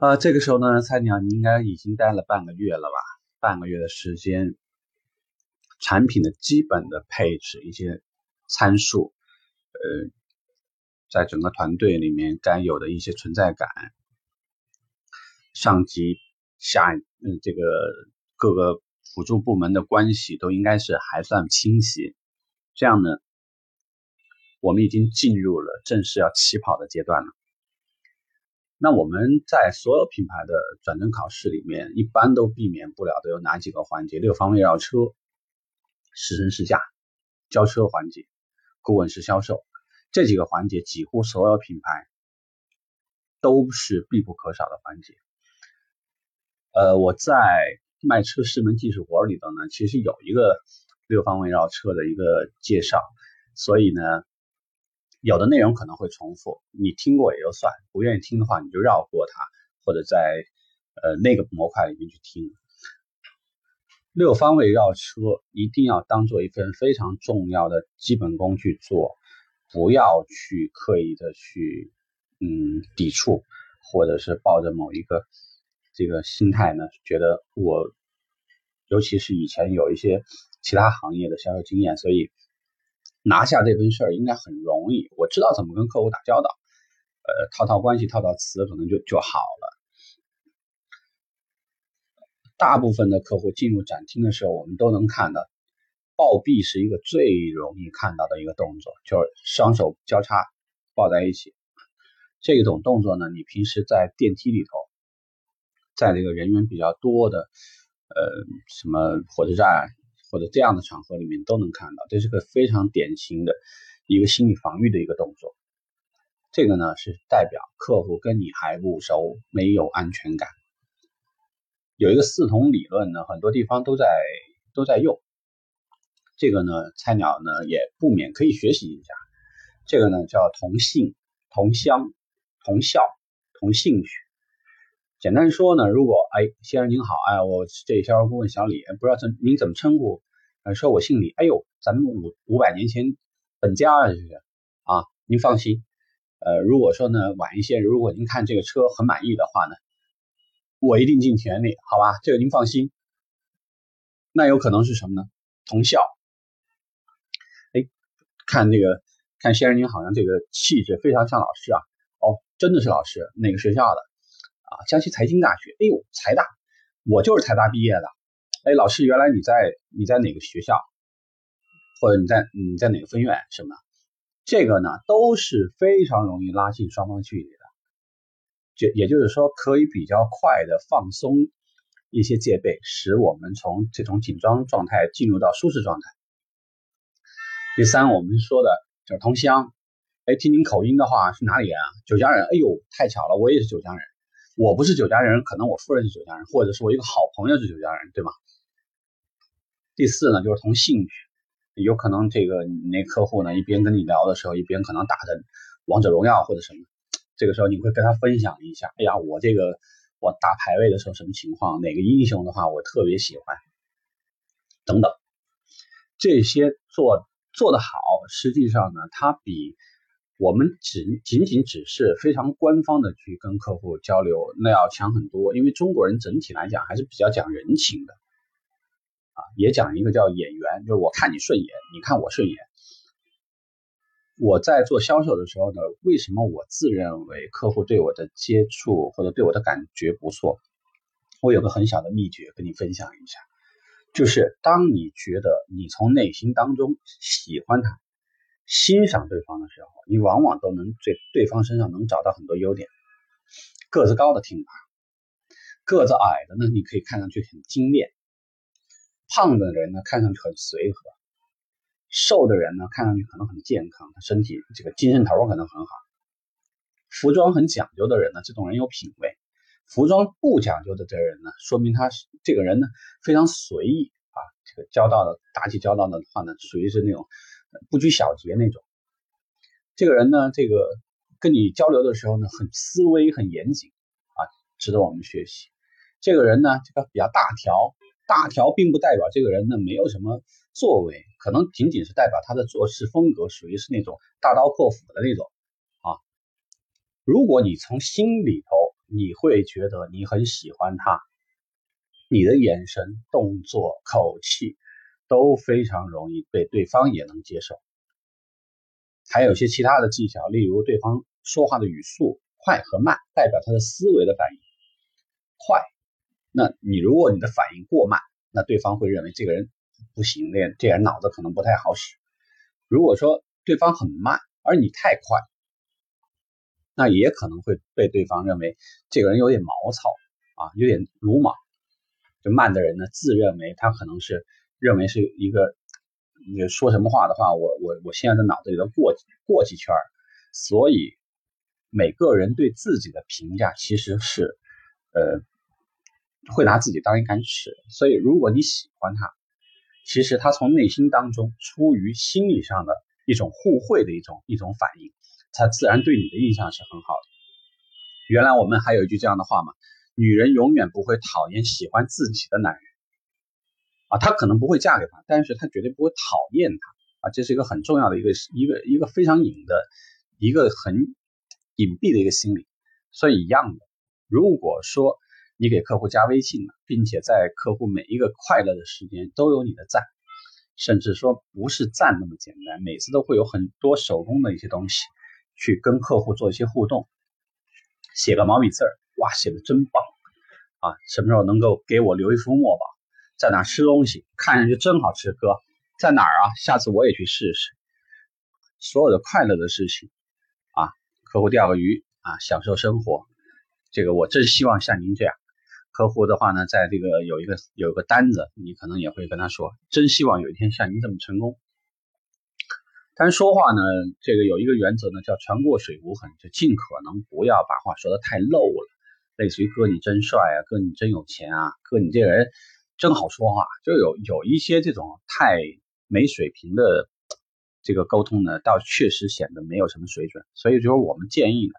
啊，这个时候呢，菜鸟你应该已经待了半个月了吧？半个月的时间，产品的基本的配置、一些参数，呃，在整个团队里面该有的一些存在感，上级下嗯这个各个辅助部门的关系都应该是还算清晰。这样呢，我们已经进入了正式要起跑的阶段了。那我们在所有品牌的转正考试里面，一般都避免不了的有哪几个环节？六方位绕车、试乘试驾、交车环节、顾问式销售这几个环节，几乎所有品牌都是必不可少的环节。呃，我在卖车师门技术活里头呢，其实有一个六方位绕车的一个介绍，所以呢。有的内容可能会重复，你听过也就算，不愿意听的话你就绕过它，或者在呃那个模块里面去听。六方位绕车一定要当做一份非常重要的基本功去做，不要去刻意的去嗯抵触，或者是抱着某一个这个心态呢，觉得我尤其是以前有一些其他行业的销售经验，所以。拿下这份事儿应该很容易，我知道怎么跟客户打交道，呃，套套关系、套套词，可能就就好了。大部分的客户进入展厅的时候，我们都能看到，抱臂是一个最容易看到的一个动作，就是双手交叉抱在一起。这种动作呢，你平时在电梯里头，在这个人员比较多的，呃，什么火车站。或者这样的场合里面都能看到，这是个非常典型的一个心理防御的一个动作。这个呢是代表客户跟你还不熟，没有安全感。有一个四同理论呢，很多地方都在都在用。这个呢，菜鸟呢也不免可以学习一下。这个呢叫同性、同乡、同校、同兴趣。简单说呢，如果哎，先生您好，哎，我这销售顾问小李，不知道怎您怎么称呼？呃，说我姓李，哎呦，咱们五五百年前本家啊，这是啊，您放心，呃，如果说呢晚一些，如果您看这个车很满意的话呢，我一定尽全力，好吧？这个您放心。那有可能是什么呢？同校，哎，看这个，看先生您好像这个气质非常像老师啊，哦，真的是老师，哪个学校的？啊，江西财经大学，哎呦，财大，我就是财大毕业的。哎，老师，原来你在你在哪个学校，或者你在你在哪个分院什么？这个呢都是非常容易拉近双方距离的。就也就是说，可以比较快的放松一些戒备，使我们从这种紧张状态进入到舒适状态。第三，我们说的就是同乡。哎，听您口音的话是哪里人啊？九江人。哎呦，太巧了，我也是九江人。我不是酒家人，可能我夫人是酒家人，或者是我一个好朋友是酒家人，对吗？第四呢，就是同兴趣，有可能这个你那客户呢，一边跟你聊的时候，一边可能打着王者荣耀或者什么，这个时候你会跟他分享一下，哎呀，我这个我打排位的时候什么情况，哪个英雄的话我特别喜欢，等等，这些做做得好，实际上呢，它比。我们仅仅仅只是非常官方的去跟客户交流，那要强很多。因为中国人整体来讲还是比较讲人情的，啊，也讲一个叫眼缘，就是我看你顺眼，你看我顺眼。我在做销售的时候呢，为什么我自认为客户对我的接触或者对我的感觉不错？我有个很小的秘诀跟你分享一下，就是当你觉得你从内心当中喜欢他。欣赏对方的时候，你往往都能在对方身上能找到很多优点。个子高的挺拔，个子矮的呢，你可以看上去很精炼；胖的人呢，看上去很随和；瘦的人呢，看上去可能很健康，他身体这个精神头可能很好。服装很讲究的人呢，这种人有品位；服装不讲究的这人呢，说明他这个人呢非常随意啊。这个交道的打起交道的话呢，属于是那种。不拘小节那种，这个人呢，这个跟你交流的时候呢，很思维很严谨啊，值得我们学习。这个人呢，这个比较大条，大条并不代表这个人呢没有什么作为，可能仅仅是代表他的做事风格属于是那种大刀阔斧的那种啊。如果你从心里头你会觉得你很喜欢他，你的眼神、动作、口气都非常容易被对方也能接受。还有一些其他的技巧，例如对方说话的语速快和慢，代表他的思维的反应快。那你如果你的反应过慢，那对方会认为这个人不行，这这人脑子可能不太好使。如果说对方很慢，而你太快，那也可能会被对方认为这个人有点毛糙啊，有点鲁莽。就慢的人呢，自认为他可能是认为是一个。你说什么话的话，我我我现在在脑子里头过过几圈所以每个人对自己的评价其实是，呃，会拿自己当一杆尺。所以如果你喜欢他，其实他从内心当中出于心理上的一种互惠的一种一种反应，他自然对你的印象是很好的。原来我们还有一句这样的话嘛：女人永远不会讨厌喜欢自己的男人。啊，她可能不会嫁给他，但是她绝对不会讨厌他啊，这是一个很重要的一个一个一个非常隐的一个很隐蔽的一个心理。所以一样的，如果说你给客户加微信了，并且在客户每一个快乐的时间都有你的赞，甚至说不是赞那么简单，每次都会有很多手工的一些东西去跟客户做一些互动，写个毛笔字儿，哇，写的真棒啊！什么时候能够给我留一幅墨宝？在哪吃东西，看上去真好吃，哥，在哪儿啊？下次我也去试试。所有的快乐的事情啊，客户钓个鱼啊，享受生活，这个我真希望像您这样。客户的话呢，在这个有一个有一个单子，你可能也会跟他说，真希望有一天像您这么成功。但是说话呢，这个有一个原则呢，叫船过水无痕，就尽可能不要把话说的太露了，类似于哥你真帅啊，哥你真有钱啊，哥你这人。真好说话，就有有一些这种太没水平的这个沟通呢，倒确实显得没有什么水准。所以就是我们建议呢，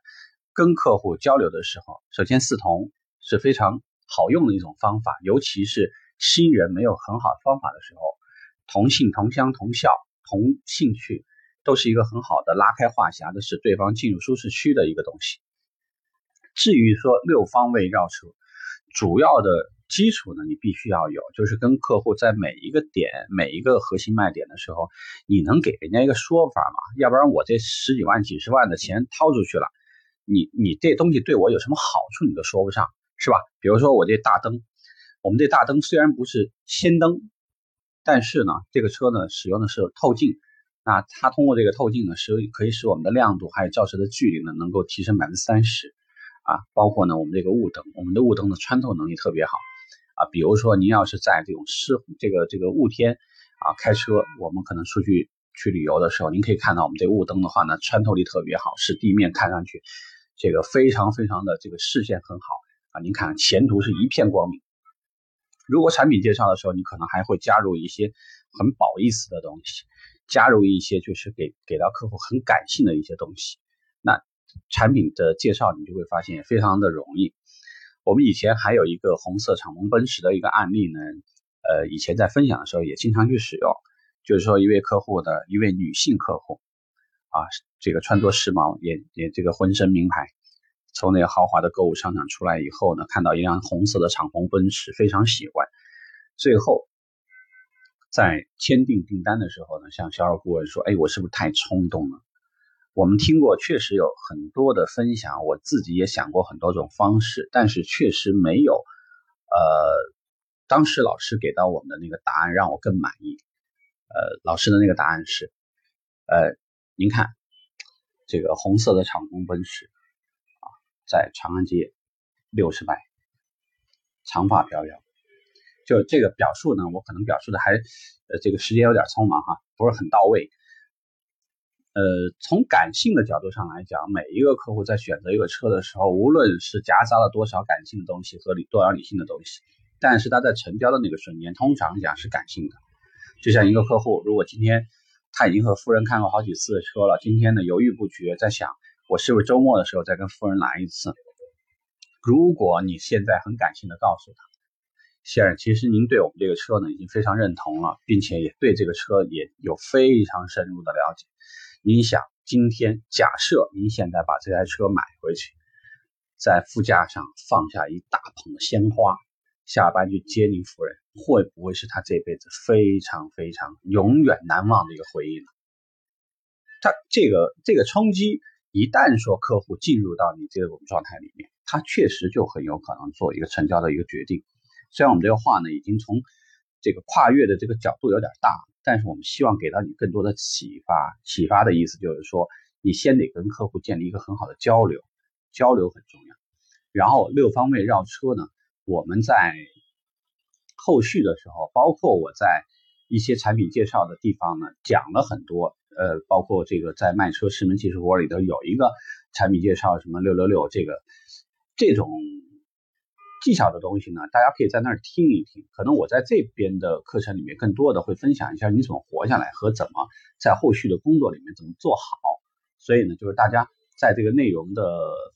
跟客户交流的时候，首先四同是非常好用的一种方法，尤其是新人没有很好的方法的时候，同姓同乡同校同兴趣都是一个很好的拉开话匣子，使对方进入舒适区的一个东西。至于说六方位绕车，主要的。基础呢，你必须要有，就是跟客户在每一个点、每一个核心卖点的时候，你能给人家一个说法吗？要不然我这十几万、几十万的钱掏出去了，你你这东西对我有什么好处，你都说不上，是吧？比如说我这大灯，我们这大灯虽然不是氙灯，但是呢，这个车呢使用的是透镜，那它通过这个透镜呢，使可以使我们的亮度还有照射的距离呢能够提升百分之三十，啊，包括呢我们这个雾灯，我们的雾灯的穿透能力特别好。啊，比如说您要是在这种湿这个这个雾天啊开车，我们可能出去去旅游的时候，您可以看到我们这雾灯的话呢，穿透力特别好，使地面看上去这个非常非常的这个视线很好啊。您看前途是一片光明。如果产品介绍的时候，你可能还会加入一些很褒义词的东西，加入一些就是给给到客户很感性的一些东西，那产品的介绍你就会发现非常的容易。我们以前还有一个红色敞篷奔驰的一个案例呢，呃，以前在分享的时候也经常去使用。就是说，一位客户的一位女性客户，啊，这个穿着时髦，也也这个浑身名牌，从那个豪华的购物商场出来以后呢，看到一辆红色的敞篷奔驰，非常喜欢。最后在签订订单的时候呢，向销售顾问说：“哎，我是不是太冲动了？”我们听过，确实有很多的分享，我自己也想过很多种方式，但是确实没有，呃，当时老师给到我们的那个答案让我更满意。呃，老师的那个答案是，呃，您看这个红色的敞篷奔驰啊，在长安街六十迈，长发飘飘，就这个表述呢，我可能表述的还，呃，这个时间有点匆忙哈，不是很到位。呃，从感性的角度上来讲，每一个客户在选择一个车的时候，无论是夹杂了多少感性的东西和理多少理性的东西，但是他在成交的那个瞬间，通常讲是感性的。就像一个客户，如果今天他已经和夫人看过好几次车了，今天呢犹豫不决，在想我是不是周末的时候再跟夫人来一次。如果你现在很感性的告诉他，先生，其实您对我们这个车呢已经非常认同了，并且也对这个车也有非常深入的了解。您想，今天假设您现在把这台车买回去，在副驾上放下一大捧鲜花，下班去接您夫人，会不会是他这辈子非常非常永远难忘的一个回忆呢？他这个这个冲击，一旦说客户进入到你这种状态里面，他确实就很有可能做一个成交的一个决定。虽然我们这个话呢，已经从这个跨越的这个角度有点大，但是我们希望给到你更多的启发。启发的意思就是说，你先得跟客户建立一个很好的交流，交流很重要。然后六方位绕车呢，我们在后续的时候，包括我在一些产品介绍的地方呢，讲了很多。呃，包括这个在卖车十门技术活里头有一个产品介绍，什么六六六这个这种技巧的东西呢，大家可以在那儿听一听。可能我在这边的课程里面更多的会分享一下你怎么活下来和怎么在后续的工作里面怎么做好。所以呢，就是大家在这个内容的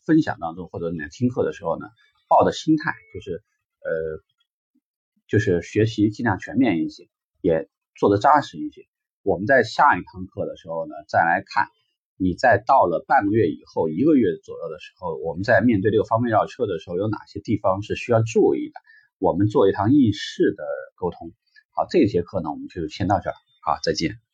分享当中或者你在听课的时候呢，抱的心态就是呃，就是学习尽量全面一些，也做的扎实一些。我们在下一堂课的时候呢，再来看，你在到了半个月以后，一个月左右的时候，我们在面对这个方便绕车的时候，有哪些地方是需要注意的？我们做一堂应试的沟通。好，这节课呢，我们就先到这儿，好，再见。